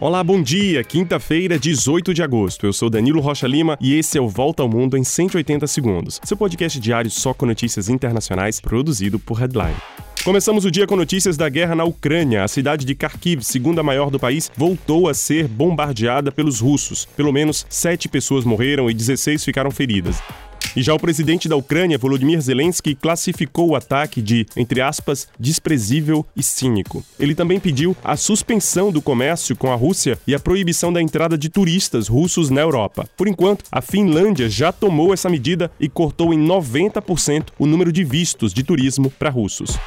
Olá, bom dia! Quinta-feira, 18 de agosto. Eu sou Danilo Rocha Lima e esse é o Volta ao Mundo em 180 Segundos, seu podcast diário só com notícias internacionais produzido por Headline. Começamos o dia com notícias da guerra na Ucrânia. A cidade de Kharkiv, segunda maior do país, voltou a ser bombardeada pelos russos. Pelo menos sete pessoas morreram e 16 ficaram feridas. E já o presidente da Ucrânia, Volodymyr Zelensky, classificou o ataque de, entre aspas, desprezível e cínico. Ele também pediu a suspensão do comércio com a Rússia e a proibição da entrada de turistas russos na Europa. Por enquanto, a Finlândia já tomou essa medida e cortou em 90% o número de vistos de turismo para russos.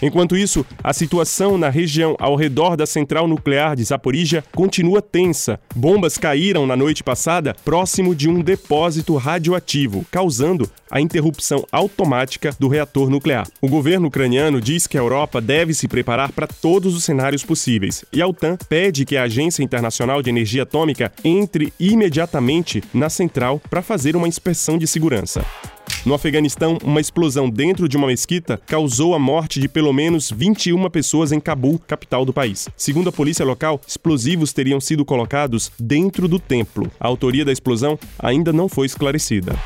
Enquanto isso, a situação na região ao redor da central nuclear de Zaporizhia continua tensa. Bombas caíram na noite passada próximo de um depósito radioativo, causando a interrupção automática do reator nuclear. O governo ucraniano diz que a Europa deve se preparar para todos os cenários possíveis, e a OTAN pede que a Agência Internacional de Energia Atômica entre imediatamente na central para fazer uma inspeção de segurança. No Afeganistão, uma explosão dentro de uma mesquita causou a morte de pelo menos 21 pessoas em Cabul, capital do país. Segundo a polícia local, explosivos teriam sido colocados dentro do templo. A autoria da explosão ainda não foi esclarecida.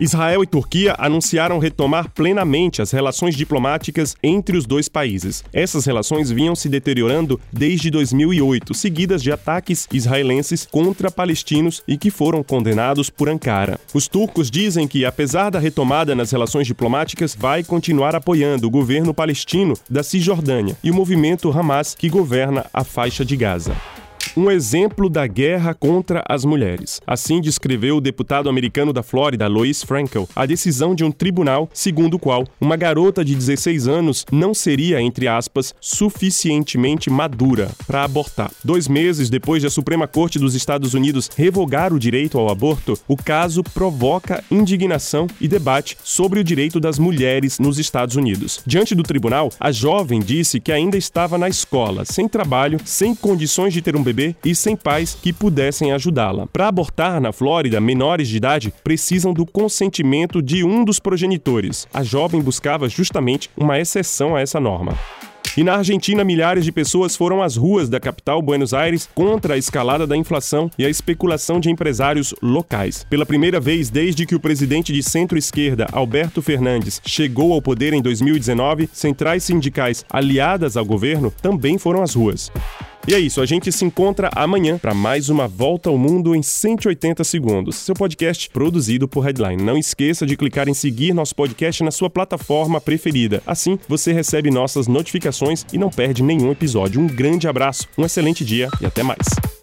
Israel e Turquia anunciaram retomar plenamente as relações diplomáticas entre os dois países. Essas relações vinham se deteriorando desde 2008, seguidas de ataques israelenses contra palestinos e que foram condenados por Ankara. Os turcos dizem que, apesar da retomada nas relações diplomáticas, vai continuar apoiando o governo palestino da Cisjordânia e o movimento Hamas que governa a faixa de Gaza um exemplo da guerra contra as mulheres. Assim descreveu o deputado americano da Flórida, Lois Frankel, a decisão de um tribunal segundo o qual uma garota de 16 anos não seria, entre aspas, suficientemente madura para abortar. Dois meses depois de a Suprema Corte dos Estados Unidos revogar o direito ao aborto, o caso provoca indignação e debate sobre o direito das mulheres nos Estados Unidos. Diante do tribunal, a jovem disse que ainda estava na escola, sem trabalho, sem condições de ter um bebê e sem pais que pudessem ajudá-la. Para abortar na Flórida, menores de idade precisam do consentimento de um dos progenitores. A jovem buscava justamente uma exceção a essa norma. E na Argentina, milhares de pessoas foram às ruas da capital, Buenos Aires, contra a escalada da inflação e a especulação de empresários locais. Pela primeira vez desde que o presidente de centro-esquerda, Alberto Fernandes, chegou ao poder em 2019, centrais sindicais aliadas ao governo também foram às ruas. E é isso, a gente se encontra amanhã para mais uma volta ao mundo em 180 segundos. Seu podcast produzido por Headline. Não esqueça de clicar em seguir nosso podcast na sua plataforma preferida. Assim, você recebe nossas notificações e não perde nenhum episódio. Um grande abraço, um excelente dia e até mais.